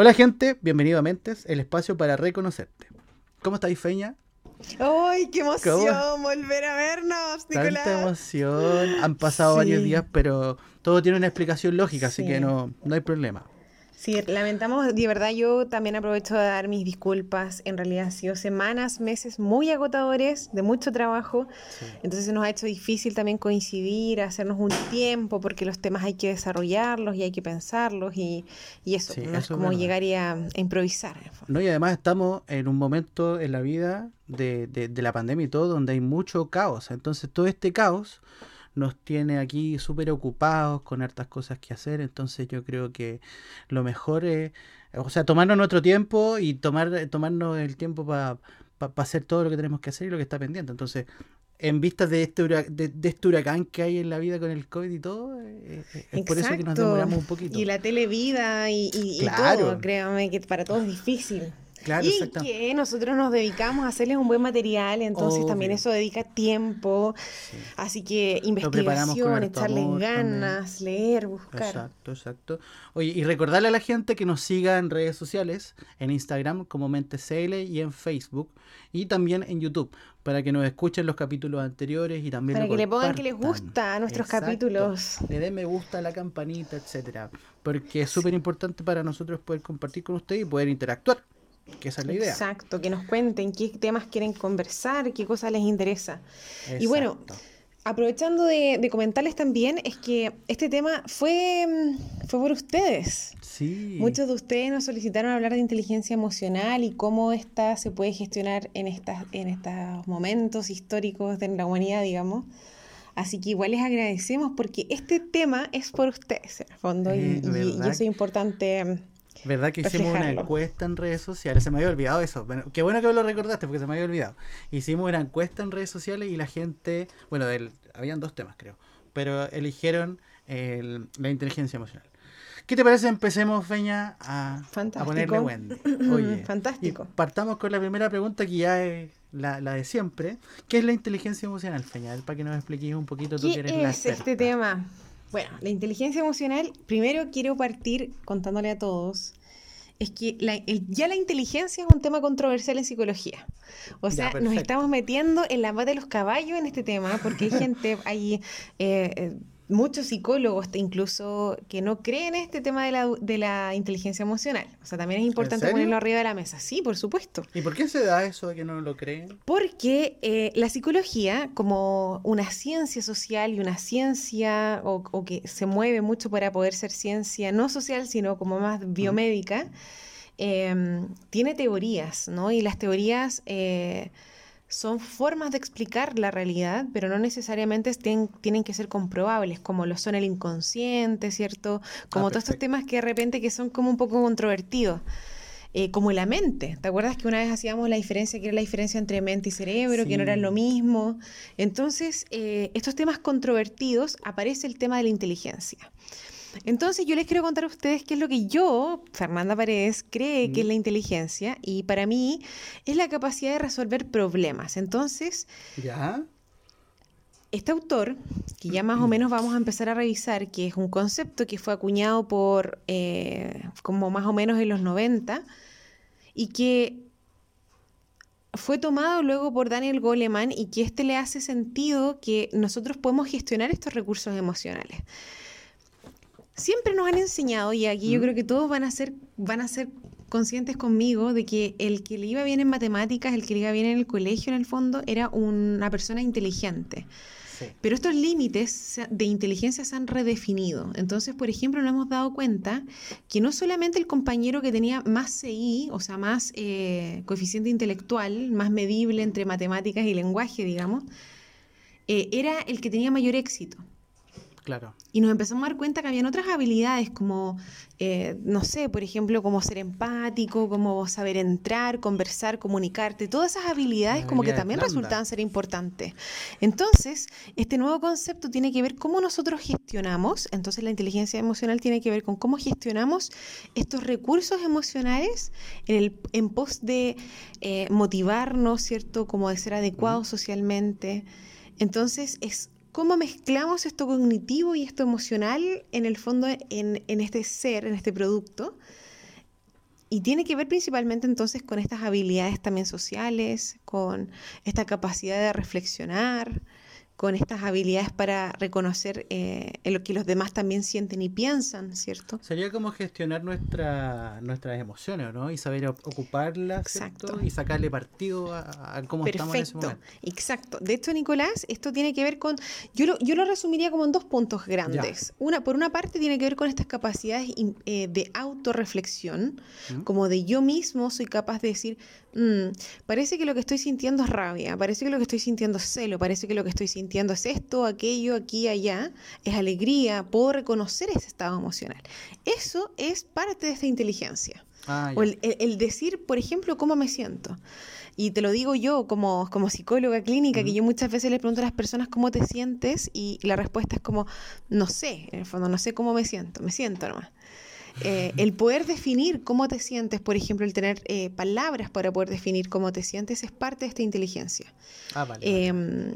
Hola gente, bienvenido a Mentes, el espacio para reconocerte. ¿Cómo estáis, Feña? ¡Ay, qué emoción volver a vernos, Nicolás! Tanta emoción. Han pasado varios días, pero todo tiene una explicación lógica, así que no, no hay problema. Sí, lamentamos, de verdad yo también aprovecho de dar mis disculpas. En realidad han sido semanas, meses muy agotadores, de mucho trabajo. Entonces nos ha hecho difícil también coincidir, hacernos un tiempo, porque los temas hay que desarrollarlos y hay que pensarlos y, y eso, no es como llegar a, improvisar. No, y además estamos en un momento en la vida de, de, de la pandemia y todo donde hay mucho caos. Entonces todo este caos nos tiene aquí súper ocupados con hartas cosas que hacer, entonces yo creo que lo mejor es, o sea, tomarnos nuestro tiempo y tomar, tomarnos el tiempo para hacer todo lo que tenemos que hacer y lo que está pendiente. Entonces, en vista de este, de, este huracán que hay en la vida con el COVID y todo, eh, eh, es por eso que nos demoramos un poquito. Y la televida y, y, y todo, créame que para todos es difícil y que nosotros nos dedicamos a hacerles un buen material, entonces también eso dedica tiempo. Así que investigación, echarle ganas, leer, buscar. Exacto, exacto. Oye, y recordarle a la gente que nos siga en redes sociales, en Instagram como MentesCL y en Facebook, y también en YouTube, para que nos escuchen los capítulos anteriores y también Para que le pongan que les gusta a nuestros capítulos. Le den me gusta a la campanita, etcétera, porque es súper importante para nosotros poder compartir con ustedes y poder interactuar que esa es la idea. Exacto, que nos cuenten qué temas quieren conversar, qué cosas les interesa. Y bueno, aprovechando de, comentarles también, es que este tema fue, mm, fue por ustedes. Sí. Muchos de ustedes nos solicitaron hablar de inteligencia emocional y cómo esta se puede gestionar en, estas, en estos momentos históricos de la humanidad, digamos. Así que igual les agradecemos porque este tema es por ustedes, en el fondo, y, y, y, eso es importante mm, ¿Verdad que hicimos una encuesta en redes sociales? Se me había olvidado eso. Bueno, qué bueno que me lo recordaste porque se me había olvidado. Hicimos una encuesta en redes sociales y la gente, bueno, del, habían dos temas creo, pero eligieron la inteligencia emocional. ¿Qué te parece? Empecemos, Feña, a, a ponerle Wendy. Oye, Fantástico. partamos con la primera pregunta que ya es la, de siempre. ¿Qué es la inteligencia emocional, Feña? Para que nos expliques un poquito tú que eres la es este tema? Bueno, la inteligencia emocional, primero quiero partir contándole a todos, es que ya la inteligencia es un tema controversial en psicología. O sea, nos estamos metiendo en la pata de los caballos en este tema, porque hay gente, hay eh, eh muchos psicólogos incluso que no creen este tema de la, de la inteligencia emocional. O sea, también es importante ponerlo arriba de la mesa. Sí, por supuesto. ¿Y por qué se da eso de que no lo creen? Porque eh, la psicología, como una ciencia social y una ciencia, o, que se mueve mucho para poder ser ciencia no social, sino como más biomédica, em, tiene teorías, ¿no? Y las teorías... Eh, son formas de explicar la realidad, pero no necesariamente tienen, que ser comprobables, como lo son el inconsciente, ¿cierto? Como ah, todos estos temas que de repente que son como un poco controvertidos. Eh, como la mente. ¿Te acuerdas que una vez hacíamos la diferencia, que era la diferencia entre mente y cerebro, que no eran lo mismo? Entonces, eh, estos temas controvertidos, aparece el tema de la inteligencia. Entonces yo les quiero contar a ustedes qué es lo que yo, Fernanda Paredes, cree que es la inteligencia y para mí es la capacidad de resolver problemas. Entonces, ¿Ya? este autor, que ya más o menos vamos a empezar a revisar, que es un concepto que fue acuñado por eh, como más o menos en los 90 y que fue tomado luego por Daniel Goleman y que este le hace sentido que nosotros podemos gestionar estos recursos emocionales siempre nos han enseñado, y aquí yo creo que todos van a ser, van a ser conscientes conmigo de que el que le iba bien en matemáticas, el que le iba bien en el colegio, en el fondo, era una persona inteligente. Pero estos límites de inteligencia se han redefinido. Entonces, por ejemplo, nos hemos dado cuenta que no solamente el compañero que tenía más CI, o sea, más eh, coeficiente intelectual, más medible entre matemáticas y lenguaje, digamos, eh, era el que tenía mayor éxito. Y nos empezamos a dar cuenta que habían otras habilidades como, eh, no sé, por ejemplo, como ser empático, como saber entrar, conversar, comunicarte, todas esas habilidades como que también resultaban ser importantes. Entonces, este nuevo concepto tiene que ver cómo nosotros gestionamos, entonces la inteligencia emocional tiene que ver con cómo gestionamos estos recursos emocionales en, el, en pos de eh, motivarnos, ¿cierto? Como de ser adecuados socialmente. Entonces, es cómo mezclamos esto cognitivo y esto emocional en el fondo en, este ser, en este producto. y tiene que ver principalmente entonces con estas habilidades también sociales, con esta capacidad de reflexionar, con estas habilidades para reconocer eh, lo que los demás también sienten y piensan, ¿cierto? Sería como gestionar nuestra, nuestras emociones, ¿no? Y saber ocuparlas, ¿cierto? Y sacarle partido a, cómo estamos en ese momento. Exacto. De hecho, Nicolás, esto tiene que ver con, yo lo, yo lo resumiría como en dos puntos grandes. Una, por una parte tiene que ver con estas capacidades eh, de autorreflexión, como de yo mismo soy capaz de decir, Mm, parece que lo que estoy sintiendo es rabia, parece que lo que estoy sintiendo es celo, parece que lo que estoy sintiendo es esto, aquello, aquí, allá, es alegría, puedo reconocer ese estado emocional. Eso es parte de esta inteligencia. Ah, o el, decir, por ejemplo, cómo me siento. Y te lo digo yo como, como psicóloga clínica, que yo muchas veces le pregunto a las personas cómo te sientes y la respuesta es como, no sé, en el fondo, no sé cómo me siento, me siento nomás. Eh, el poder definir cómo te sientes, por ejemplo, el tener eh, palabras para poder definir cómo te sientes, es parte de esta inteligencia. Ah, em,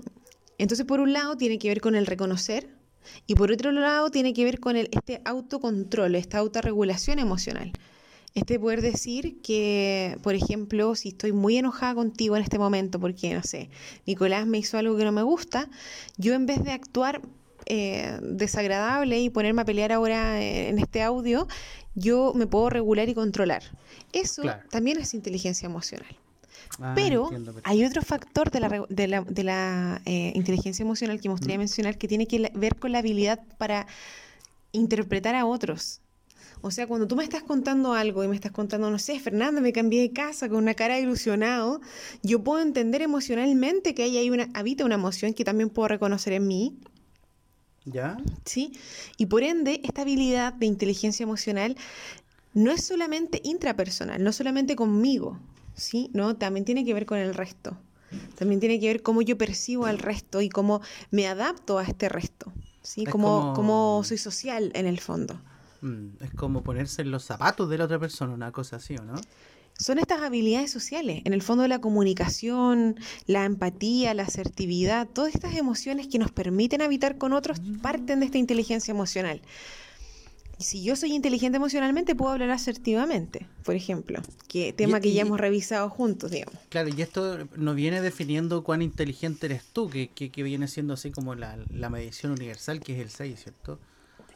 entonces, por un lado, tiene que ver con el reconocer y por otro lado, tiene que ver con el, este autocontrol, esta autorregulación emocional. Este poder decir que, por ejemplo, si estoy muy enojada contigo en este momento porque, no sé, Nicolás me hizo algo que no me gusta, yo en vez de actuar eh, desagradable y ponerme a pelear ahora en este audio, yo me puedo regular y controlar. Eso también es inteligencia emocional. Ah, pero hay otro factor de la, de la, de la eh, inteligencia emocional que me gustaría mencionar que tiene que ver con la habilidad para interpretar a otros. O sea, cuando tú me estás contando algo y me estás contando, no sé, Fernando, me cambié de casa con una cara ilusionado, yo puedo entender emocionalmente que ahí hay una, habita una emoción que también puedo reconocer en mí ¿Ya? ¿Sí? Y por ende, esta habilidad de inteligencia emocional no es solamente intrapersonal, no solamente conmigo, ¿sí? No, también tiene que ver con el resto. También tiene que ver cómo yo percibo al resto y cómo me adapto a este resto, ¿sí? Cómo, cómo... soy social en el fondo. Mm, es como ponerse en los zapatos de la otra persona, una cosa así, ¿o no? son estas habilidades sociales, en el fondo la comunicación, la empatía, la asertividad, todas estas emociones que nos permiten habitar con otros parten de esta inteligencia emocional. Y si yo soy inteligente emocionalmente, puedo hablar asertivamente, por ejemplo, que tema que ya hemos revisado juntos, digamos. Claro, y esto nos viene definiendo cuán inteligente eres tú, que, que, viene siendo así como la, la medición universal, que es el 6, ¿cierto?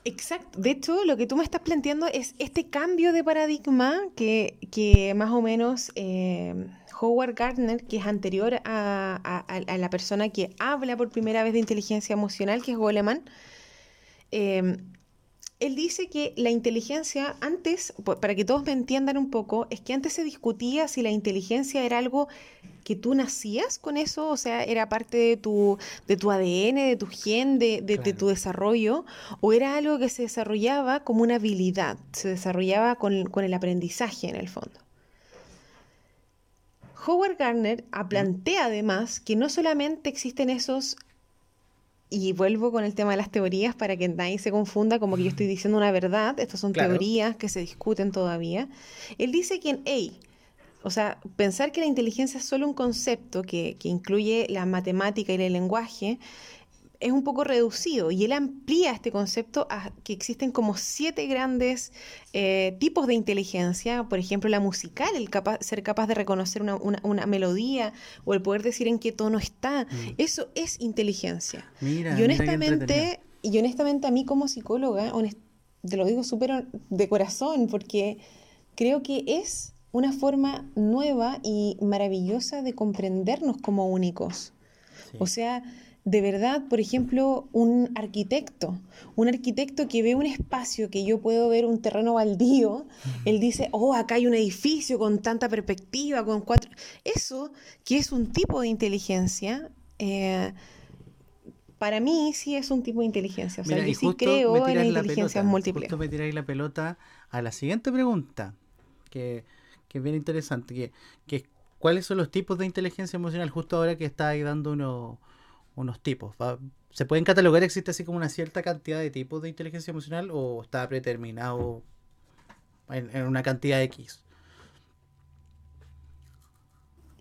Exacto. De hecho, lo que tú me estás planteando es este cambio de paradigma que, más o menos eh, Howard Gardner, que es anterior a, la persona que habla por primera vez de inteligencia emocional, que es Goleman, eh, él dice que la inteligencia antes, para que todos me entiendan un poco, es que antes se discutía si la inteligencia era algo que tú nacías con eso, o sea, era parte de tu, de tu ADN, de tu gen, de, tu desarrollo, o era algo que se desarrollaba como una habilidad, se desarrollaba con, con el aprendizaje en el fondo. Howard Gardner plantea además que no solamente existen esos y vuelvo con el tema de las teorías para que nadie se confunda como que yo estoy diciendo una verdad, estas son teorías que se discuten todavía. Él dice que en A, o sea, pensar que la inteligencia es solo un concepto que, que incluye la matemática y el lenguaje es un poco reducido y él amplía este concepto a que existen como siete grandes eh, tipos de inteligencia, por ejemplo la musical, el ser capaz de reconocer una, melodía o el poder decir en qué tono está, mm. eso es inteligencia. y honestamente, y honestamente a mí como psicóloga, te lo digo súper de corazón, porque creo que es una forma nueva y maravillosa de comprendernos como únicos. O sea, de verdad, por ejemplo, un arquitecto, un arquitecto que ve un espacio que yo puedo ver un terreno baldío, él dice, oh, acá hay un edificio con tanta perspectiva, con cuatro... Eso, que es un tipo de inteligencia, eh, para mí sí es un tipo de inteligencia. O sea, yo sí creo en la inteligencia múltiple. Justo me tiráis la pelota a la siguiente pregunta, que, que es bien interesante, que, que ¿cuáles son los tipos de inteligencia emocional? Justo ahora que está ahí dando uno unos tipos. ¿Se pueden catalogar? ¿Existe así como una cierta cantidad de tipos de inteligencia emocional o está predeterminado en, una cantidad X?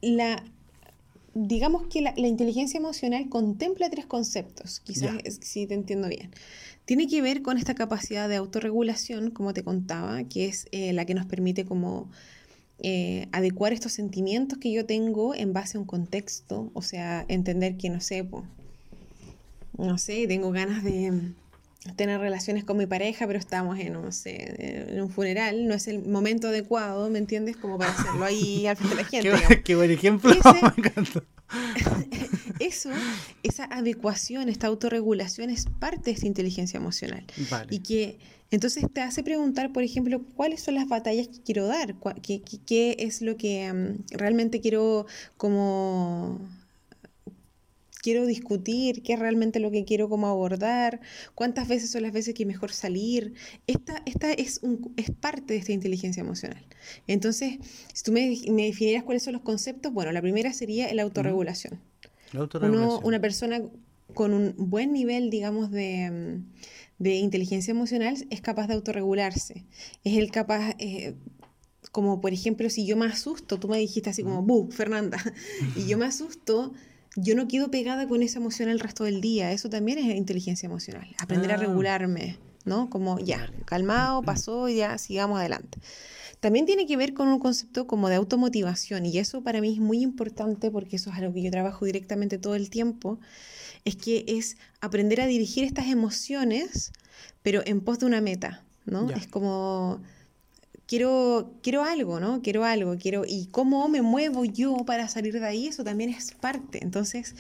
La, digamos que la, inteligencia emocional contempla tres conceptos, quizás si te entiendo bien. Tiene que ver con esta capacidad de autorregulación, como te contaba, que es eh, la que nos permite como eh, adecuar estos sentimientos que yo tengo en base a un contexto, o sea, entender que no sé, no sé, tengo ganas de tener relaciones con mi pareja, pero estamos en, no sé, en un funeral, no es el momento adecuado, ¿me entiendes? Como para hacerlo ahí al frente de la gente. qué, buen ejemplo, encantó. Eso, esa adecuación, esta autorregulación es parte de esta inteligencia emocional. Y que entonces te hace preguntar, por ejemplo, cuáles son las batallas que quiero dar, qué, qué, es lo que mm, realmente quiero como quiero discutir, qué es realmente lo que quiero como abordar, cuántas veces son las veces que mejor salir. Esta, esta es, un, es parte de esta inteligencia emocional. Entonces, si tú me, me definieras cuáles son los conceptos, bueno, la primera sería la autorregulación. una persona con un buen nivel, digamos, de, de, inteligencia emocional es capaz de autorregularse. Es el capaz... Eh, como por ejemplo, si yo me asusto, tú me dijiste así como, ¡bu, Fernanda! y yo me asusto, yo no quedo pegada con esa emoción el resto del día. Eso también es inteligencia emocional. Aprender a ah. regularme, ¿no? Como ya, calmado, pasó y ya, sigamos adelante. También tiene que ver con un concepto como de automotivación y eso para mí es muy importante porque eso es algo que yo trabajo directamente todo el tiempo, es que es aprender a dirigir estas emociones, pero en pos de una meta, ¿no? Es como quiero, quiero algo, ¿no? Quiero algo, quiero, y cómo me muevo yo para salir de ahí, eso también es parte. Entonces,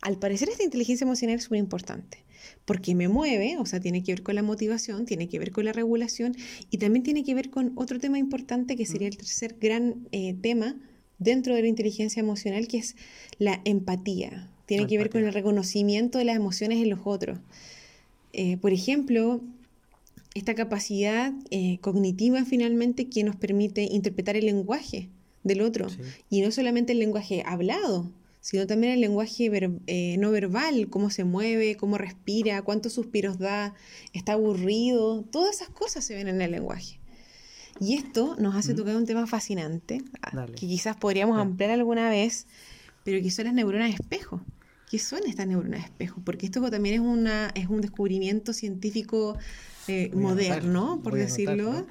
al parecer esta inteligencia emocional es muy importante, porque me mueve, o sea, tiene que ver con la motivación, tiene que ver con la regulación y también tiene que ver con otro tema importante que sería el tercer gran eh, tema dentro de la inteligencia emocional, que es la empatía. Tiene que ver con el reconocimiento de las emociones en los otros. Eh, por ejemplo, esta capacidad eh, cognitiva finalmente que nos permite interpretar el lenguaje del otro. Y no solamente el lenguaje hablado, sino también el lenguaje eh, no verbal, cómo se mueve, cómo respira, cuántos suspiros da, está aburrido, todas esas cosas se ven en el lenguaje. Y esto nos hace tocar un tema fascinante, ah, que quizás podríamos ampliar alguna vez, pero que son las neuronas espejo. ¿Qué son estas neuronas espejo? Porque esto también es, una, es un descubrimiento científico eh, moderno, por decirlo.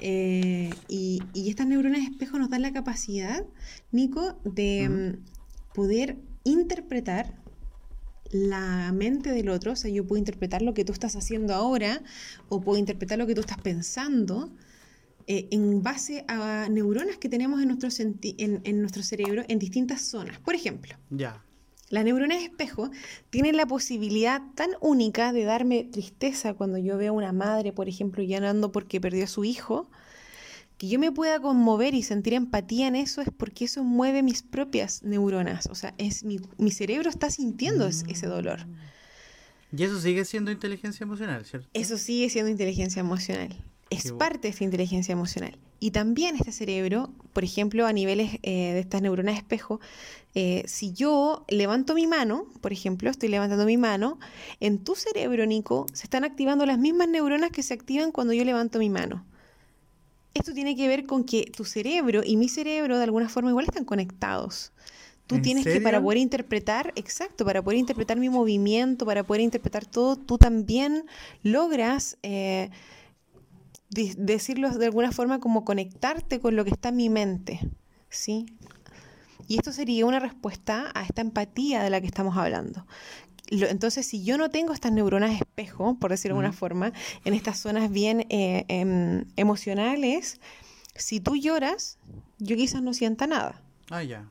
Eh, y, estas neuronas espejo nos dan la capacidad, Nico, de mm, poder interpretar la mente del otro, o sea, yo puedo interpretar lo que tú estás haciendo ahora o puedo interpretar lo que tú estás pensando eh, en base a neuronas que tenemos en nuestro, en, en nuestro cerebro en distintas zonas. Por ejemplo, ya. Las neuronas espejo tienen la posibilidad tan única de darme tristeza cuando yo veo a una madre, por ejemplo, llanando porque perdió a su hijo, que yo me pueda conmover y sentir empatía en eso es porque eso mueve mis propias neuronas. O sea, es mi, cerebro está sintiendo ese dolor. Y eso sigue siendo inteligencia emocional, ¿cierto? Eso sigue siendo inteligencia emocional. Es parte de esta inteligencia emocional. Y también este cerebro, por ejemplo, a niveles eh, de estas neuronas espejo, eh, si yo levanto mi mano, por ejemplo, estoy levantando mi mano, en tu cerebro, Nico, se están activando las mismas neuronas que se activan cuando yo levanto mi mano. Esto tiene que ver con que tu cerebro y mi cerebro de alguna forma igual están conectados. Tú tienes que para poder interpretar, exacto, para poder interpretar mi movimiento, para poder interpretar todo, tú también logras eh, decirlo de alguna forma como conectarte con lo que está en mi mente, ¿sí? Y esto sería una respuesta a esta empatía de la que estamos hablando. Entonces, si yo no tengo estas neuronas espejo, por decirlo de alguna forma, en estas zonas bien eh, em, emocionales, si tú lloras, yo quizás no sienta nada. Ah, ya.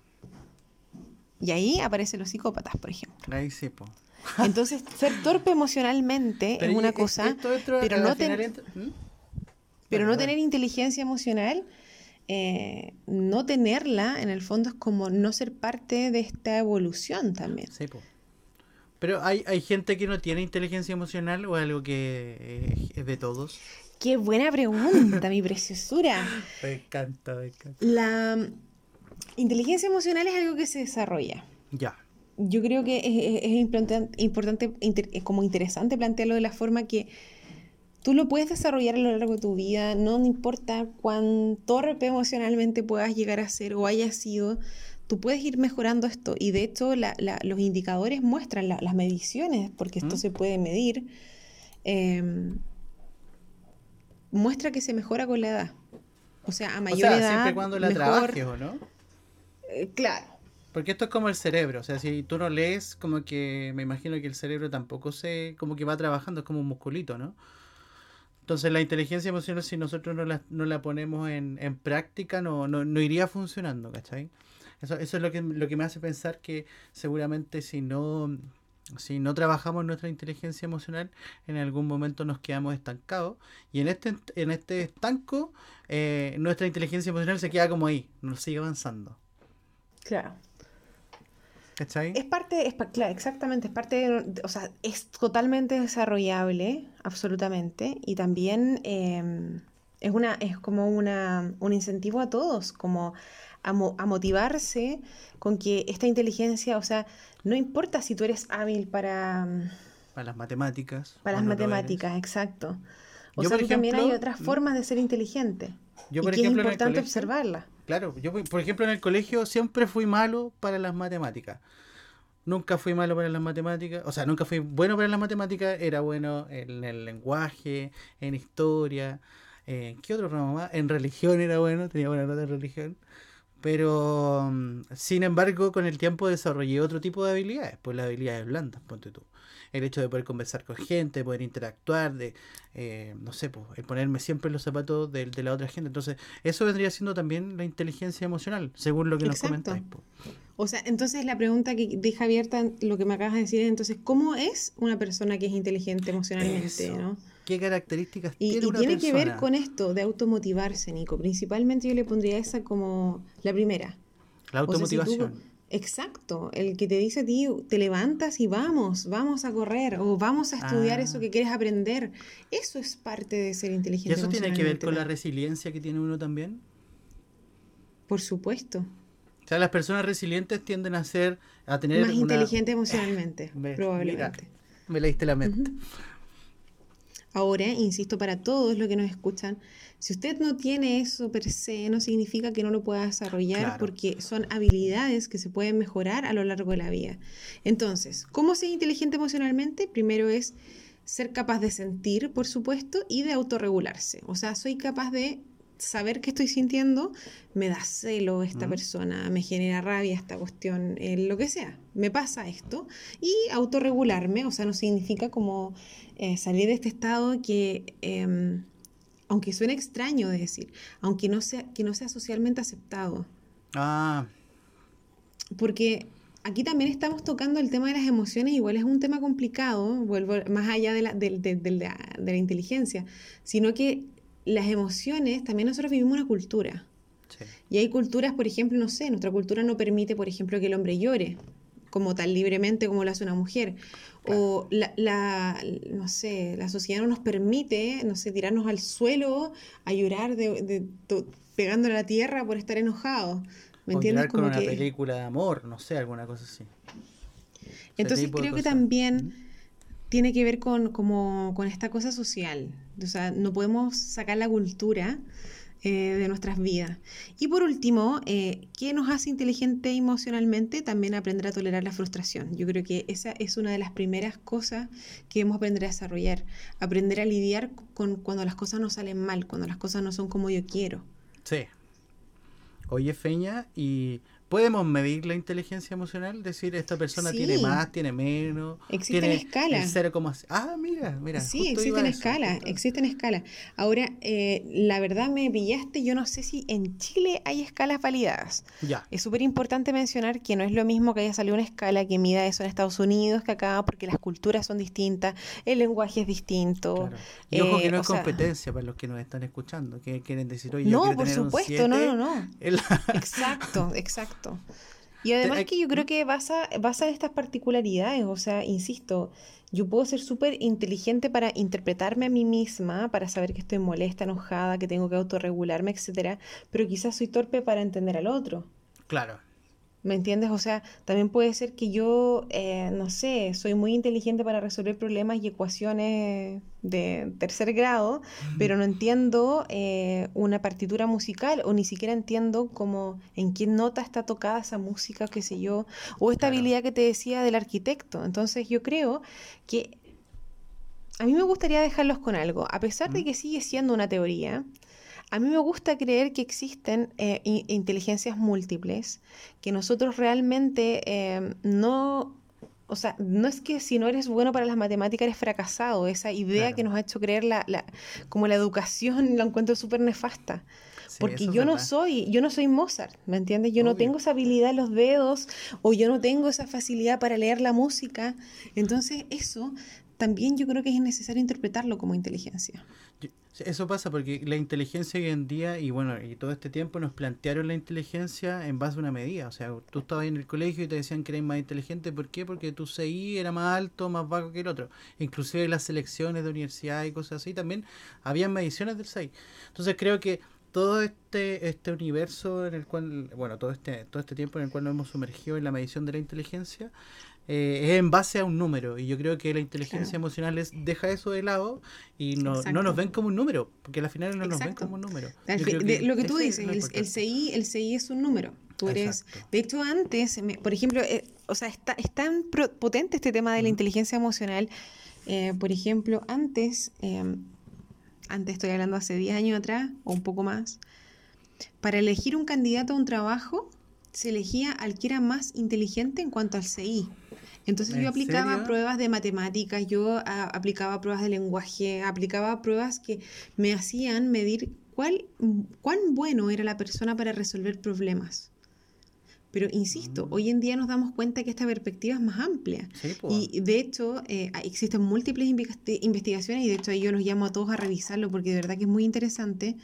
Y ahí aparecen los psicópatas, por ejemplo. Ahí sí, po. Entonces, ser torpe emocionalmente es una cosa, pero no, ¿Mm? Pero no tener inteligencia emocional eh, no tenerla, en el fondo, es como no ser parte de esta evolución también. Sí, Pero hay, hay gente que no tiene inteligencia emocional o algo que es de todos. Qué buena pregunta, mi preciosura. Me encanta, me encanta. La inteligencia emocional es algo que se desarrolla. Ya. Yo creo que es, importante, importante como interesante plantearlo de la forma que Tú lo puedes desarrollar a lo largo de tu vida, no importa cuán torpe emocionalmente puedas llegar a ser o hayas sido, tú puedes ir mejorando esto. Y de hecho los indicadores muestran las mediciones, porque esto se puede medir, em, muestra que se mejora con la edad. O sea, a mayor edad. Siempre cuando la trabajes, ¿o no? Eh, claro. Porque esto es como el cerebro, o sea, si tú no lees, como que me imagino que el cerebro tampoco se, como que va trabajando, es como un musculito, ¿no? Entonces la inteligencia emocional, si nosotros no la, no la ponemos en, en práctica, no, no, no, iría funcionando, ¿cachai? Eso, eso es lo que, lo que me hace pensar que seguramente si no, si no trabajamos nuestra inteligencia emocional, en algún momento nos quedamos estancados. Y en este, en este estanco, eh, nuestra inteligencia emocional se queda como ahí, no sigue avanzando. Claro. Es parte, es, claro, exactamente, es parte, de, o sea, es totalmente desarrollable, absolutamente, y también em, es, una, es como una, un incentivo a todos, como a, a, motivarse con que esta inteligencia, o sea, no importa si tú eres hábil para... Para las matemáticas. Para las matemáticas, exacto. O sea, también hay otras mm. formas de ser inteligente. Yo, y que es importante observarla. Claro, yo por ejemplo en el colegio siempre fui malo para las matemáticas. Nunca fui malo para las matemáticas, o sea, nunca fui bueno para las matemáticas, era bueno en el lenguaje, en historia, en ¿qué otro ramo más? En religión era bueno, tenía buena nota en religión. Pero, mm, sin embargo, con el tiempo desarrollé otro tipo de habilidades, pues las habilidades blandas, ponte tú el hecho de poder conversar con gente, de poder interactuar, de, eh, no sé, pues, el ponerme siempre en los zapatos de, de, la otra gente. Entonces, eso vendría siendo también la inteligencia emocional, según lo que nos comentáis. O sea, entonces la pregunta que deja abierta lo que me acabas de decir es entonces, ¿cómo es una persona que es inteligente emocionalmente? ¿no? ¿Qué características y, tiene y tiene que ver con esto de automotivarse, Nico. Principalmente yo le pondría esa como la primera. La automotivación. Exacto, el que te dice a ti, te levantas y vamos, vamos a correr o vamos a estudiar eso que ah. quieres aprender. Eso es parte de ser inteligente. ¿Y eso tiene que ver con la resiliencia que tiene uno también? Por supuesto. O sea, las personas resilientes tienden a ser, a tener más inteligente emocionalmente, probablemente. me leíste la mente. Ahora, insisto, para todos los que nos escuchan, si usted no tiene eso per se, no significa que no lo pueda desarrollar porque son habilidades que se pueden mejorar a lo largo de la vida. Entonces, ¿cómo ser inteligente emocionalmente? Primero es ser capaz de sentir, por supuesto, y de autorregularse. O sea, soy capaz de saber qué estoy sintiendo, me da celo esta persona, me genera rabia esta cuestión, eh, lo que sea, me pasa esto. Y autorregularme, o sea, no significa como eh, salir de este estado que em, aunque suene extraño de decir, aunque no sea, que no sea socialmente aceptado. Ah. Porque aquí también estamos tocando el tema de las emociones, igual es un tema complicado, vuelvo más allá de la, de, la, inteligencia, sino que las emociones, también nosotros vivimos una cultura. Y hay culturas, por ejemplo, no sé, nuestra cultura no permite, por ejemplo, que el hombre llore como tan libremente como lo hace una mujer. O la, no sé, la sociedad no nos permite, no sé, tirarnos al suelo a llorar de, pegándole a la tierra por estar enojados. ¿Me entiendes? Como con una película de amor, no sé, alguna cosa así. Entonces creo que también tiene que ver con, como, con esta cosa social. O sea, no podemos sacar la cultura eh, de nuestras vidas. Y por último, eh, ¿qué nos hace inteligente emocionalmente? También aprender a tolerar la frustración. Yo creo que esa es una de las primeras cosas que debemos aprender a desarrollar. Aprender a lidiar con cuando las cosas no salen mal, cuando las cosas no son como yo quiero. Sí. Oye, Feña, y ¿Podemos medir la inteligencia emocional? Decir, esta persona tiene más, tiene menos. Existen escalas. Ah, mira, mira. Sí, existen escalas, existen escalas. Ahora, eh, la verdad me pillaste, yo no sé si en Chile hay escalas validadas. Ya. Es súper importante mencionar que no es lo mismo que haya salido una escala que mida eso en Estados Unidos que acá, porque las culturas son distintas, el lenguaje es distinto. Y ojo que no eh, es competencia para los que nos están escuchando, que quieren decir, oye, no, por supuesto, no, no, no. Exacto, exacto. Y además que yo creo que basa, basa estas particularidades, o sea, insisto, yo puedo ser súper inteligente para interpretarme a mí misma, para saber que estoy molesta, enojada, que tengo que autorregularme, etcétera, pero quizás soy torpe para entender al otro. Claro. ¿Me entiendes? O sea, también puede ser que yo, eh, no sé, soy muy inteligente para resolver problemas y ecuaciones de tercer grado, pero no entiendo eh, una partitura musical o ni siquiera entiendo cómo, en qué nota está tocada esa música, qué sé yo, o esta habilidad que te decía del arquitecto. Entonces yo creo que a mí me gustaría dejarlos con algo, a pesar de que sigue siendo una teoría, a mí me gusta creer que existen eh, inteligencias múltiples, que nosotros realmente eh, no, o sea, no es que si no eres bueno para las matemáticas eres fracasado, esa idea que nos ha hecho creer la, la, como la educación la encuentro súper nefasta. porque yo no soy, yo no soy Mozart, ¿me entiendes? Yo no tengo esa habilidad en los dedos o yo no tengo esa facilidad para leer la música. Entonces, eso también yo creo que es necesario interpretarlo como inteligencia. Eso pasa porque la inteligencia hoy en día, y bueno, y todo este tiempo nos plantearon la inteligencia en base a una medida. O sea, tú estabas en el colegio y te decían que eres más inteligente. ¿Por qué? Porque tu CI era más alto, más bajo que el otro. Inclusive las selecciones de universidad y cosas así también había mediciones del CI. Entonces creo que todo este, este universo en el cual, bueno, todo este, todo este tiempo en el cual nos hemos sumergido en la medición de la inteligencia, eh, es en base a un número. Y yo creo que la inteligencia emocional es, deja eso de lado y no, no, nos ven como un número, porque al final no nos ven como un número. lo que tú dices, el, CI, el CI es un número. Tú eres, de hecho, antes, por ejemplo, eh, o sea, está, es tan potente este tema de la inteligencia emocional. Eh, por ejemplo, antes, em, antes estoy hablando hace 10 años atrás o un poco más, para elegir un candidato a un trabajo, se elegía al que era más inteligente en cuanto al CI. Entonces yo aplicaba pruebas de matemáticas, yo ah, aplicaba pruebas de lenguaje, aplicaba pruebas que me hacían medir cuál, cuán bueno era la persona para resolver problemas. Pero insisto, mm. hoy en día nos damos cuenta que esta perspectiva es más amplia. y de hecho, eh, existen múltiples investigaciones y de hecho yo los llamo a todos a revisarlo porque de verdad que es muy interesante.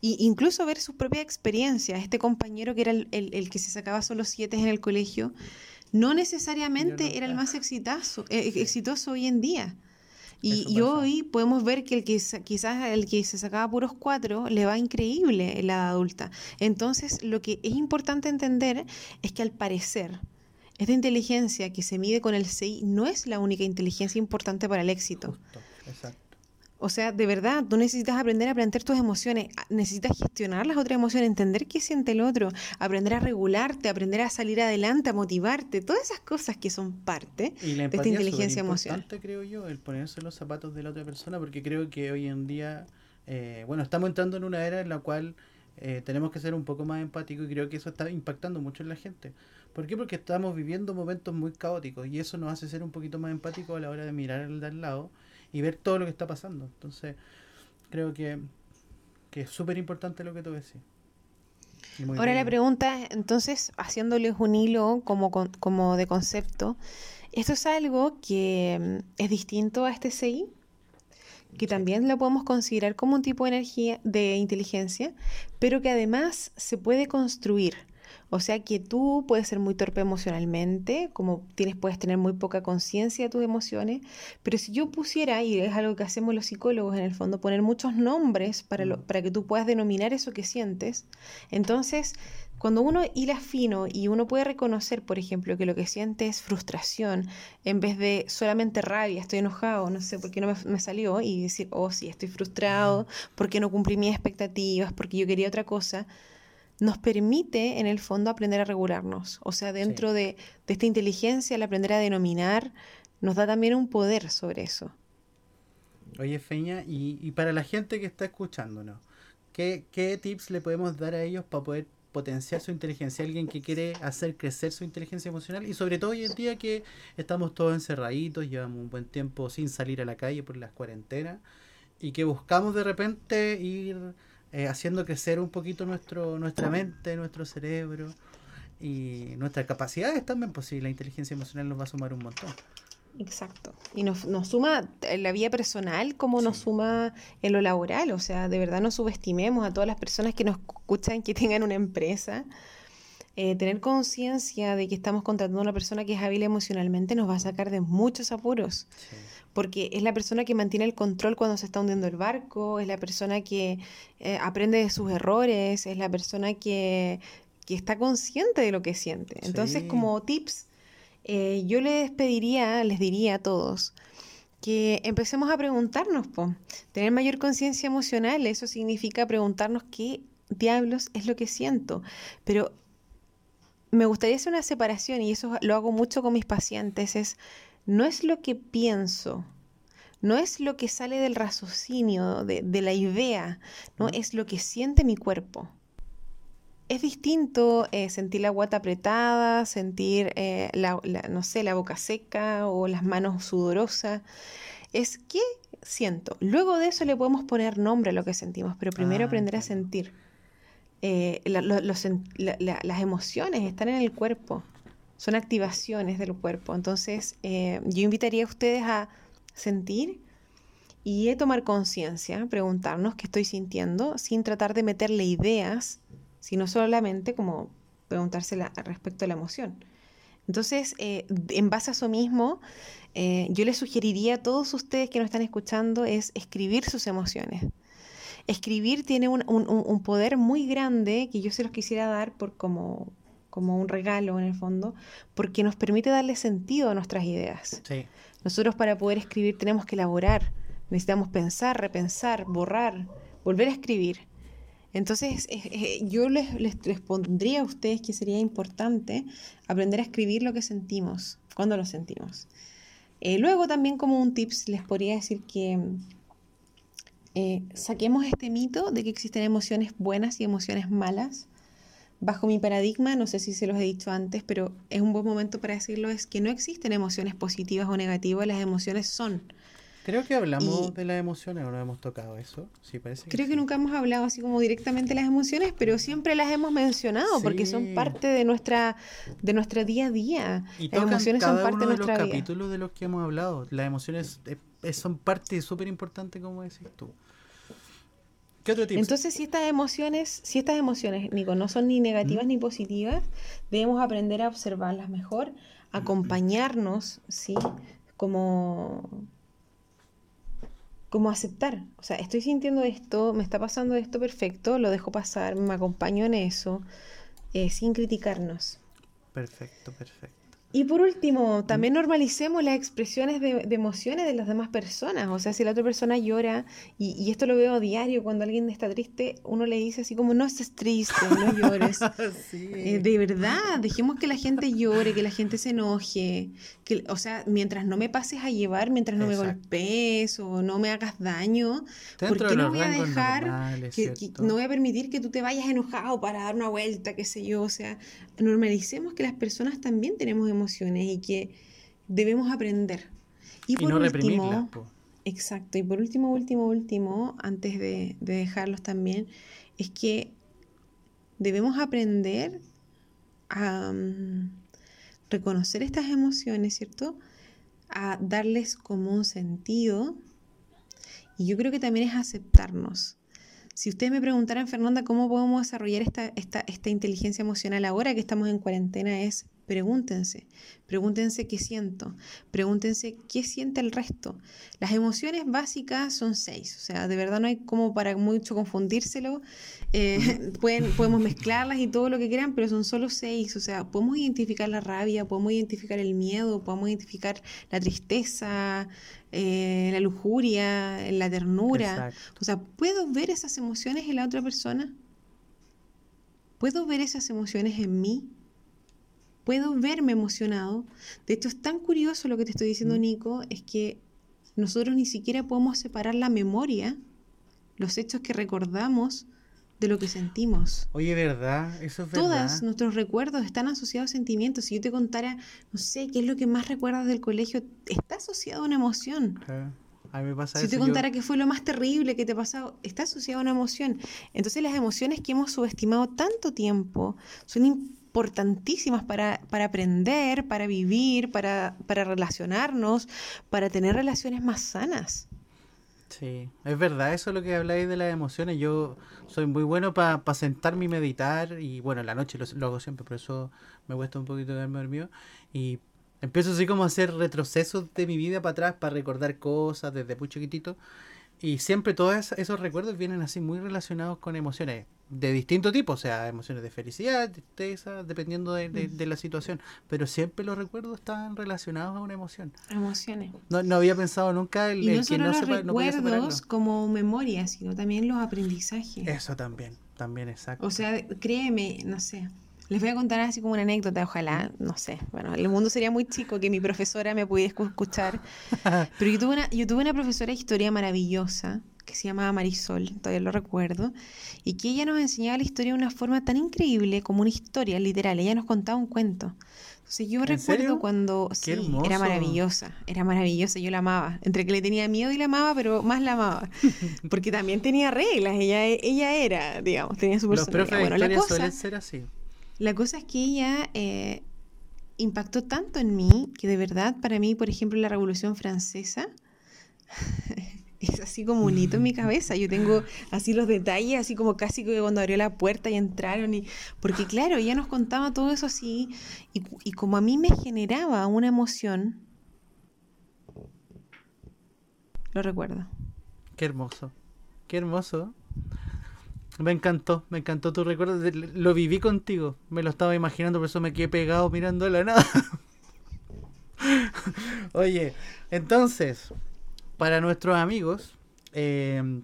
Y incluso ver sus propias experiencias. Este compañero que era el, el que se sacaba solo siete en el colegio, no necesariamente era el más exitoso, eh, exitoso hoy en día. Y, hoy podemos ver que el que quizás el que se sacaba puros cuatro le va increíble en la edad adulta. Entonces, lo que es importante entender es que al parecer esta inteligencia que se mide con el CI no es la única inteligencia importante para el éxito. exacto. O sea, de verdad, tú necesitas aprender a plantear tus emociones, necesitas gestionar las otras emociones, entender qué siente el otro, aprender a regularte, aprender a salir adelante, a motivarte, todas esas cosas que son parte de esta inteligencia emocional. Es creo yo, el ponerse los zapatos de la otra persona, porque creo que hoy en día, eh, bueno, estamos entrando en una era en la cual eh, tenemos que ser un poco más empáticos y creo que eso está impactando mucho en la gente. ¿Por qué? Porque estamos viviendo momentos muy caóticos y eso nos hace ser un poquito más empáticos a la hora de mirar al de al lado y ver todo lo que está pasando. Entonces, creo que, es súper importante lo que tú decís. Ahora la pregunta, entonces, haciéndoles un hilo como, como de concepto, ¿esto es algo que mm, es distinto a este CI? que también lo podemos considerar como un tipo de energía de inteligencia, pero que además se puede construir. O sea que tú puedes ser muy torpe emocionalmente, como tienes, puedes tener muy poca conciencia de tus emociones, pero si yo pusiera, y es algo que hacemos los psicólogos en el fondo, poner muchos nombres para, lo, para que tú puedas denominar eso que sientes, entonces cuando uno hila fino y uno puede reconocer, por ejemplo, que lo que siente es frustración, en vez de solamente rabia, estoy enojado, no sé por qué no me, me salió, y decir, oh sí, estoy frustrado, porque no cumplí mis expectativas, porque yo quería otra cosa, nos permite en el fondo aprender a regularnos. O sea, dentro de, esta inteligencia, el aprender a denominar, nos da también un poder sobre eso. Oye, Feña, y, para la gente que está escuchándonos, ¿qué, ¿qué tips le podemos dar a ellos para poder potenciar su inteligencia? Alguien que quiere hacer crecer su inteligencia emocional y sobre todo hoy en día que estamos todos encerraditos, llevamos un buen tiempo sin salir a la calle por las cuarentenas y que buscamos de repente ir eh, haciendo crecer un poquito nuestro, nuestra mente, nuestro cerebro y nuestras capacidades también, pues sí, la inteligencia emocional nos va a sumar un montón. Exacto. Y nos, nos suma la vida personal como nos suma en lo laboral. O sea, de verdad no subestimemos a todas las personas que nos escuchan que tengan una empresa. Eh, tener conciencia de que estamos contratando a una persona que es hábil emocionalmente nos va a sacar de muchos apuros. Sí porque es la persona que mantiene el control cuando se está hundiendo el barco, es la persona que eh, aprende de sus errores, es la persona que, está consciente de lo que siente. Entonces, como tips, eh, yo les pediría, les diría a todos, que empecemos a preguntarnos, tener mayor conciencia emocional, eso significa preguntarnos qué diablos es lo que siento, pero me gustaría hacer una separación y eso lo hago mucho con mis pacientes, es no es lo que pienso, no es lo que sale del raciocinio, de, la idea, ¿no? Es lo que siente mi cuerpo. Es distinto eh, sentir la guata apretada, sentir, eh, la, no sé, la boca seca o las manos sudorosas. Es qué siento. Luego de eso le podemos poner nombre a lo que sentimos, pero primero ah, aprender a sentir. Eh, las emociones están en el cuerpo, son activaciones del cuerpo. Entonces, yo invitaría a ustedes a sentir y tomar conciencia, preguntarnos qué estoy sintiendo, sin tratar de meterle ideas, sino solamente como preguntarse respecto a la emoción. Entonces, eh, en base a eso mismo, eh, yo les sugeriría a todos ustedes que nos están escuchando es escribir sus emociones. Escribir tiene un, un, poder muy grande que yo se los quisiera dar por como, como un regalo en el fondo, porque nos permite darle sentido a nuestras ideas. Sí. Nosotros para poder escribir tenemos que elaborar, necesitamos pensar, repensar, borrar, volver a escribir. Entonces, yo les, les, pondría a ustedes que sería importante aprender a escribir lo que sentimos, cuando lo sentimos. Eh, luego también como un tips les podría decir que eh, saquemos este mito de que existen emociones buenas y emociones malas bajo mi paradigma, no sé si se los he dicho antes, pero es un buen momento para decirlo, es que no existen emociones positivas o negativas, las emociones son. Creo que hablamos de las emociones, o no hemos tocado eso. Sí, parece creo que nunca hemos hablado así como directamente de las emociones, pero siempre las hemos mencionado porque son parte de nuestra de nuestro día a día. Y las emociones son parte de nuestra los capítulos de los que hemos hablado. Las emociones eh, son parte súper importante, como decís tú. Entonces, si estas emociones, si estas emociones, Nico, no son ni negativas ni positivas, debemos aprender a observarlas mejor, acompañarnos, ¿sí? Como, como aceptar. O sea, estoy sintiendo esto, me está pasando esto perfecto, lo dejo pasar, me acompaño en eso, eh, sin criticarnos. Perfecto, perfecto. Y por último, también normalicemos las expresiones de, emociones de las demás personas. O sea, si la otra persona llora, y, esto lo veo a diario, cuando alguien está triste, uno le dice así como, no estés triste, no llores. Eh, de verdad, dejemos que la gente llore, que la gente se enoje. Que, o sea, mientras no me pases a llevar, mientras no me golpees o no me hagas daño, ¿por qué no voy a dejar, que, no voy a permitir que tú te vayas enojado para dar una vuelta, qué sé yo? O sea, normalicemos que las personas también tenemos emociones emociones y que debemos aprender. Y, por último, Exacto. Y por último, último, último, antes de, dejarlos también, es que debemos aprender a mm, reconocer estas emociones, ¿cierto? A darles como un sentido. Y yo creo que también es aceptarnos. Si ustedes me preguntaran, Fernanda, ¿cómo podemos desarrollar esta, esta, esta inteligencia emocional ahora que estamos en cuarentena? Es Pregúntense, pregúntense qué siento, pregúntense qué siente el resto. Las emociones básicas son seis, o sea, de verdad no hay como para mucho confundírselo. Eh, pueden, podemos mezclarlas y todo lo que quieran, pero son solo seis, o sea, podemos identificar la rabia, podemos identificar el miedo, podemos identificar la tristeza, eh, la lujuria, la ternura. O sea, ¿puedo ver esas emociones en la otra persona? ¿Puedo ver esas emociones en mí? Puedo verme emocionado. De hecho, es tan curioso lo que te estoy diciendo, mm. Nico, es que nosotros ni siquiera podemos separar la memoria, los hechos que recordamos, de lo que sentimos. Oye, ¿verdad? Eso es verdad. Todos nuestros recuerdos están asociados a sentimientos. Si yo te contara, no sé, qué es lo que más recuerdas del colegio, está asociado a una emoción. A mí me pasa si te contara qué fue lo más terrible que te ha pasado, está asociado a una emoción. Entonces las emociones que hemos subestimado tanto tiempo son importantísimas para, para aprender, para vivir, para, para relacionarnos, para tener relaciones más sanas. Sí, es verdad, eso es lo que habláis de las emociones. Yo soy muy bueno para sentarme y meditar, y bueno, la noche lo, hago siempre, por eso me cuesta un poquito quedarme dormido. Y empiezo así como a hacer retrocesos de mi vida para atrás, para recordar cosas desde muy chiquitito. Y siempre todos esos recuerdos vienen así muy relacionados con emociones de distinto tipo, o sea, emociones de felicidad, tristeza, dependiendo de, de, la situación, pero siempre los recuerdos están relacionados a una emoción. Emociones. No, no había pensado nunca el, y no que no los recuerdos como memoria, sino también los aprendizajes. Eso también, también, exacto. O sea, créeme, no sé, Les voy a contar así como una anécdota, ojalá, no sé. Bueno, el mundo sería muy chico que mi profesora me pudiera escuchar. Pero yo tuve una, yo tuve una profesora de historia maravillosa que se llamaba Marisol, todavía lo recuerdo, y que ella nos enseñaba la historia de una forma tan increíble como una historia literal. Ella nos contaba un cuento. Entonces yo recuerdo cuando sí, era maravillosa, era maravillosa, yo la amaba. Entre que le tenía miedo y la amaba, pero más la amaba. Porque también tenía reglas, ella, ella era, digamos, tenía su personalidad. Los bueno, la cosa, suelen ser así. La cosa es que ella eh, impactó tanto en mí que de verdad para mí, por ejemplo, la Revolución Francesa es así como un hito en mi cabeza. Yo tengo así los detalles, así como casi que cuando abrió la puerta y entraron. Y, porque claro, ella nos contaba todo eso así y, y como a mí me generaba una emoción, lo recuerdo. Qué hermoso, qué hermoso. Me encantó, me encantó tu recuerdo. Lo viví contigo, me lo estaba imaginando, por eso me quedé pegado mirando la nada. Oye, entonces, para nuestros amigos, eh,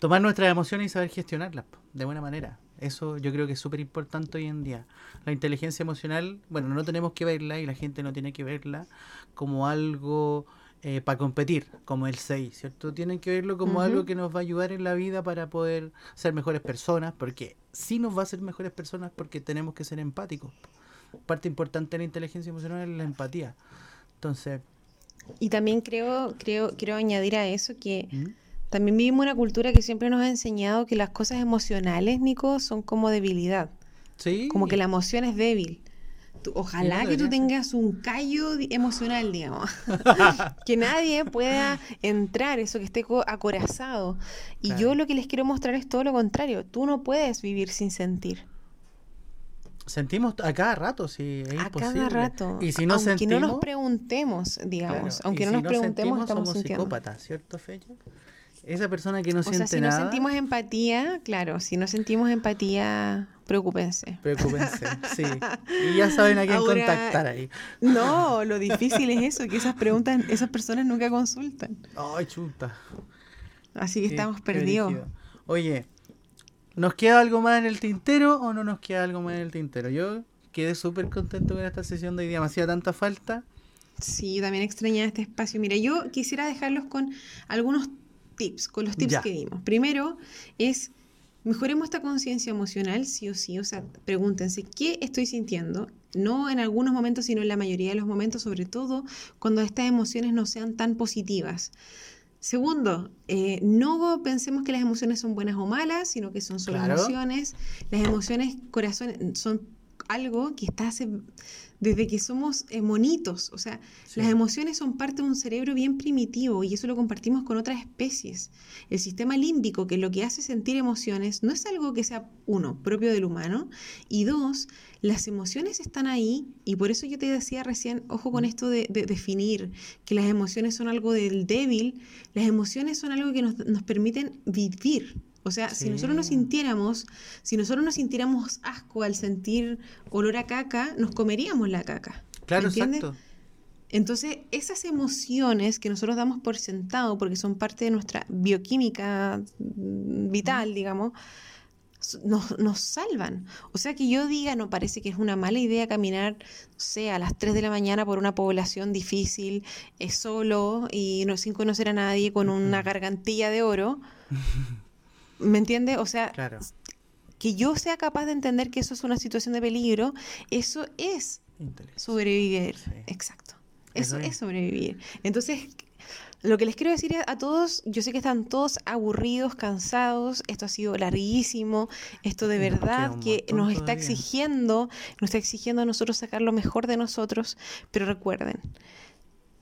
tomar nuestras emociones y saber gestionarlas de buena manera. Eso yo creo que es súper importante hoy en día. La inteligencia emocional, bueno, no tenemos que verla y la gente no tiene que verla como algo eh, para competir, como el 6, ¿cierto? Tienen que verlo como algo que nos va a ayudar en la vida para poder ser mejores personas, porque sí nos va a ser mejores personas porque tenemos que ser empáticos. Parte importante de la inteligencia emocional es la empatía. Entonces... Y también creo, creo, quiero añadir a eso que... ¿Mm? También vivimos una cultura que siempre nos ha enseñado que las cosas emocionales, Nico, son como debilidad. Sí. Como que la emoción es débil ojalá que tú tengas un callo emocional, digamos. que nadie pueda entrar, eso que esté acorazado. Y yo lo que les quiero mostrar es todo lo contrario. Tú no puedes vivir sin sentir. Sentimos a cada rato, sí, es A cada rato. Y si no aunque no nos preguntemos, digamos, aunque no nos preguntemos, estamos somos psicópatas, ¿cierto, Feyo? Esa persona que no siente sea, si no sentimos empatía, claro, si no sentimos empatía, preocúpense. Preocúpense, sí. Y ya saben a quién contactar ahí. No, lo difícil es eso, que esas preguntas, esas personas nunca consultan. Ay, chuta. Así que estamos perdidos. Oye, ¿nos queda algo más en el tintero o no nos queda algo más en el tintero? Yo quedé súper contento con esta sesión de hoy día, me hacía tanta falta. Sí, también extrañaba este espacio. Mira, yo quisiera dejarlos con algunos tips, con los tips que dimos. Primero es, mejoremos esta conciencia emocional, sí o sí, o sea, pregúntense, ¿qué estoy sintiendo? No en algunos momentos, sino en la mayoría de los momentos, sobre todo cuando estas emociones no sean tan positivas. Segundo, eh, no pensemos que las emociones son buenas o malas, sino que son solo emociones. Las emociones, corazones, son algo que está hace desde que somos eh, monitos. O sea, las emociones son parte de un cerebro bien primitivo y eso lo compartimos con otras especies. El sistema límbico, que lo que hace sentir emociones, no es algo que sea, uno, propio del humano, y dos, las emociones están ahí y por eso yo te decía recién, ojo con esto de, definir que las emociones son algo del débil, las emociones son algo que nos, nos permiten vivir, o sea, si nosotros nos sintiéramos, si nosotros nos sintiéramos asco al sentir olor a caca, nos comeríamos la caca. Claro, exacto. Entonces, esas emociones que nosotros damos por sentado, porque son parte de nuestra bioquímica vital, digamos, nos, nos, salvan. O sea, que yo diga, no parece que es una mala idea caminar, no sé, a las 3 de la mañana por una población difícil, es solo y no, sin conocer a nadie, con una gargantilla de oro. ¿Me entiende? O sea, que yo sea capaz de entender que eso es una situación de peligro, eso es sobrevivir. Exacto. Eso, es. sobrevivir. Entonces, lo que les quiero decir a todos, yo sé que están todos aburridos, cansados, esto ha sido larguísimo, esto de verdad que nos está exigiendo, nos está exigiendo a nosotros sacar lo mejor de nosotros, pero recuerden,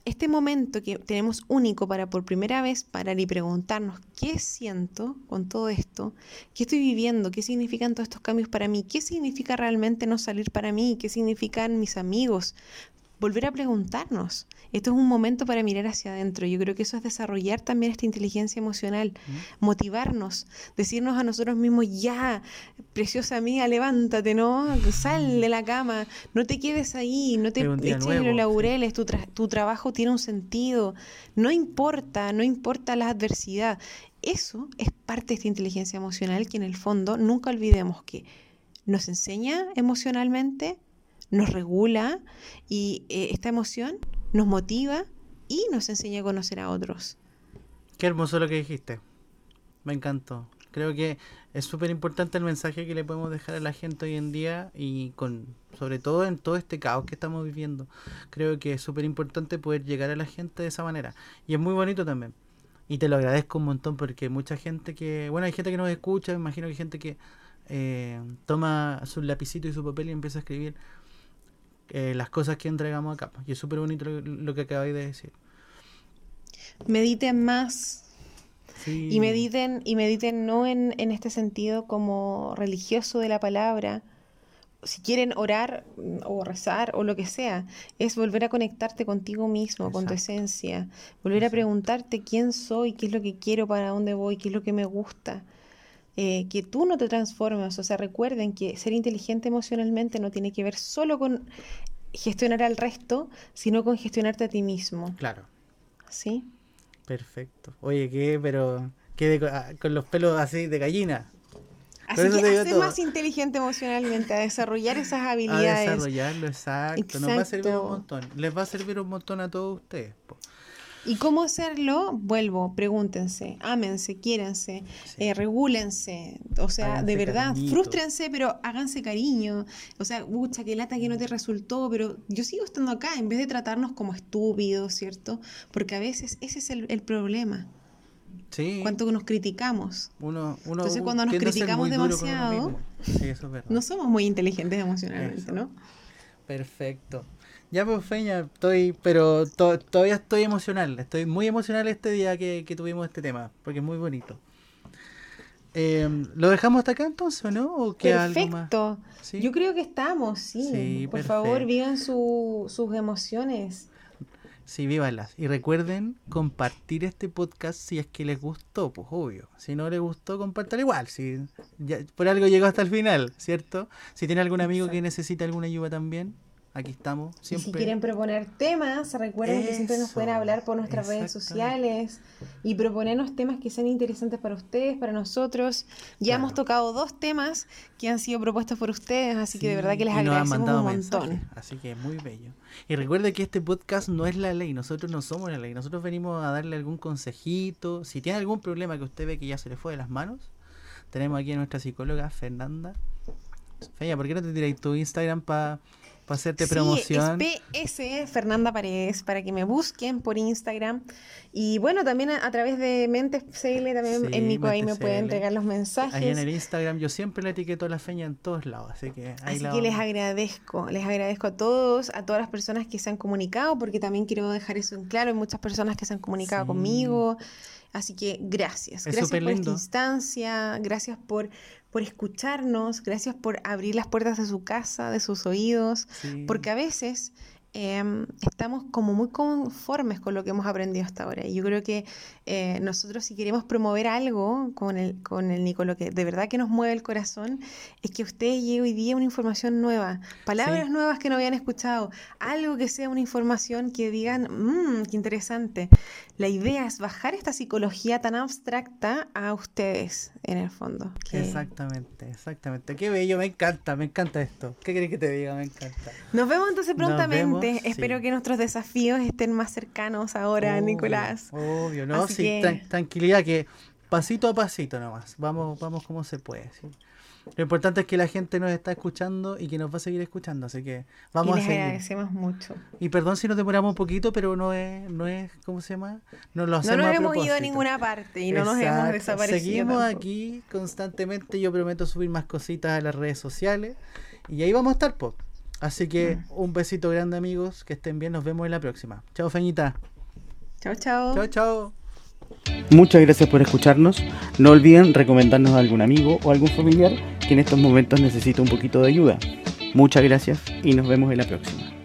este momento que tenemos único para por primera vez parar y preguntarnos qué siento con todo esto, qué estoy viviendo, qué significan todos estos cambios para mí, qué significa realmente no salir para mí, qué significan mis amigos, volver a preguntarnos. Esto es un momento para mirar hacia adentro. Yo creo que eso es desarrollar también esta inteligencia emocional, motivarnos, decirnos a nosotros mismos, ya, preciosa amiga, levántate, ¿no? Sal de la cama, no te quedes ahí, no te eches los laureles, tu, tu trabajo tiene un sentido, no importa, no importa la adversidad. Eso es parte de esta inteligencia emocional que en el fondo nunca olvidemos que nos enseña emocionalmente, nos regula y eh, esta emoción nos motiva y nos enseña a conocer a otros. Qué hermoso lo que dijiste. Me encantó. Creo que es súper importante el mensaje que le podemos dejar a la gente hoy en día y con sobre todo en todo este caos que estamos viviendo. Creo que es súper importante poder llegar a la gente de esa manera. Y es muy bonito también. Y te lo agradezco un montón porque mucha gente que, bueno, hay gente que nos escucha, me imagino que hay gente que eh, toma su lapicito y su papel y empieza a escribir eh, las cosas que entregamos acá. Y es súper bonito lo, que acabáis de decir. Mediten más. Y mediten, y mediten no en, en este sentido como religioso de la palabra, si quieren orar mm, o rezar o lo que sea, es volver a conectarte contigo mismo, con tu esencia, volver a preguntarte quién soy, qué es lo que quiero, para dónde voy, qué es lo que me gusta. Eh, que tú no te transformes, o sea, recuerden que ser inteligente emocionalmente no tiene que ver solo con gestionar al resto, sino con gestionarte a ti mismo. Claro. ¿Sí? Perfecto. Oye, ¿qué? Pero, ¿qué ah, con los pelos así de gallina? Así que a más inteligente emocionalmente, a desarrollar esas habilidades. A desarrollarlo, exacto. Nos va a servir un montón. Les va a servir un montón a todos ustedes. ¿Y cómo hacerlo? Vuelvo, pregúntense, ámense, quiéranse, eh, regúlense, o sea, de verdad, frústrense, pero háganse cariño. O sea, mucha que lata que no te resultó, pero yo sigo estando acá en vez de tratarnos como estúpidos, ¿cierto? Porque a veces ese es el problema. Sí. Cuánto nos criticamos. Entonces, cuando nos criticamos demasiado, no somos muy inteligentes emocionalmente, ¿no? Perfecto. Ya pues Feña, estoy, pero todavía estoy emocional, estoy muy emocional este día que, tuvimos este tema, porque es muy bonito. Em, ¿Lo dejamos hasta acá entonces, no? ¿O perfecto. Yo creo que estamos, sí. Por favor, vivan sus emociones. Sí, vívalas. Y recuerden compartir este podcast si es que les gustó, pues obvio. Si no les gustó, compartan igual. Si por algo llegó hasta el final, ¿cierto? Si tiene algún amigo que necesita alguna ayuda también, aquí estamos. Siempre. si quieren proponer temas, recuerden que siempre nos pueden hablar por nuestras redes sociales y proponernos temas que sean interesantes para ustedes, para nosotros. Ya hemos tocado dos temas que han sido propuestos por ustedes, así que de verdad que les agradecemos un montón. así que muy bello. Y recuerde que este podcast no es la ley, nosotros no somos la ley, nosotros venimos a darle algún consejito. Si tiene algún problema que usted ve que ya se le fue de las manos, tenemos aquí a nuestra psicóloga Fernanda. Feña, ¿por qué no te tiráis tu Instagram para para hacerte promoción. Es PS Fernanda Paredes, para que me busquen por Instagram. Y bueno, también a, través de Mentes CL, también en mi ahí me pueden entregar los mensajes. Ahí en el Instagram yo siempre le etiqueto a la feña en todos lados, así que Así que les agradezco, les agradezco a todos, a todas las personas que se han comunicado, porque también quiero dejar eso en claro, hay muchas personas que se han comunicado conmigo. Así que gracias, gracias por esta instancia, gracias por por escucharnos, gracias por abrir las puertas de su casa, de sus oídos, porque a veces Em, estamos como muy conformes con lo que hemos aprendido hasta ahora. Y yo creo que eh, nosotros si queremos promover algo con el, con el Nico, lo que de verdad que nos mueve el corazón, es que usted llegue hoy día una información nueva, palabras nuevas que no habían escuchado, algo que sea una información que digan, mmm, qué interesante. La idea es bajar esta psicología tan abstracta a ustedes, en el fondo. Exactamente, exactamente. Qué bello, me encanta, me encanta esto. ¿Qué querés que te diga? Me encanta. Nos vemos entonces prontamente. Espero que nuestros desafíos estén más cercanos ahora, Nicolás. Obvio, ¿no? sí, tranquilidad, que pasito a pasito nomás. Vamos, vamos como se puede. Lo importante es que la gente nos está escuchando y que nos va a seguir escuchando, así que vamos y les a seguir. agradecemos mucho. Y perdón si nos demoramos un poquito, pero no es, no es, ¿cómo se llama? No lo hacemos No nos hemos ido a ninguna parte y no nos hemos desaparecido. Seguimos aquí constantemente. Yo prometo subir más cositas a las redes sociales y ahí vamos a estar, pop. Así que mm. un besito grande amigos, que estén bien, nos vemos en la próxima. Chao Feñita. Chao, chao. Chao, chao. Muchas gracias por escucharnos. No olviden recomendarnos a algún amigo o algún familiar que en estos momentos necesita un poquito de ayuda. Muchas gracias y nos vemos en la próxima.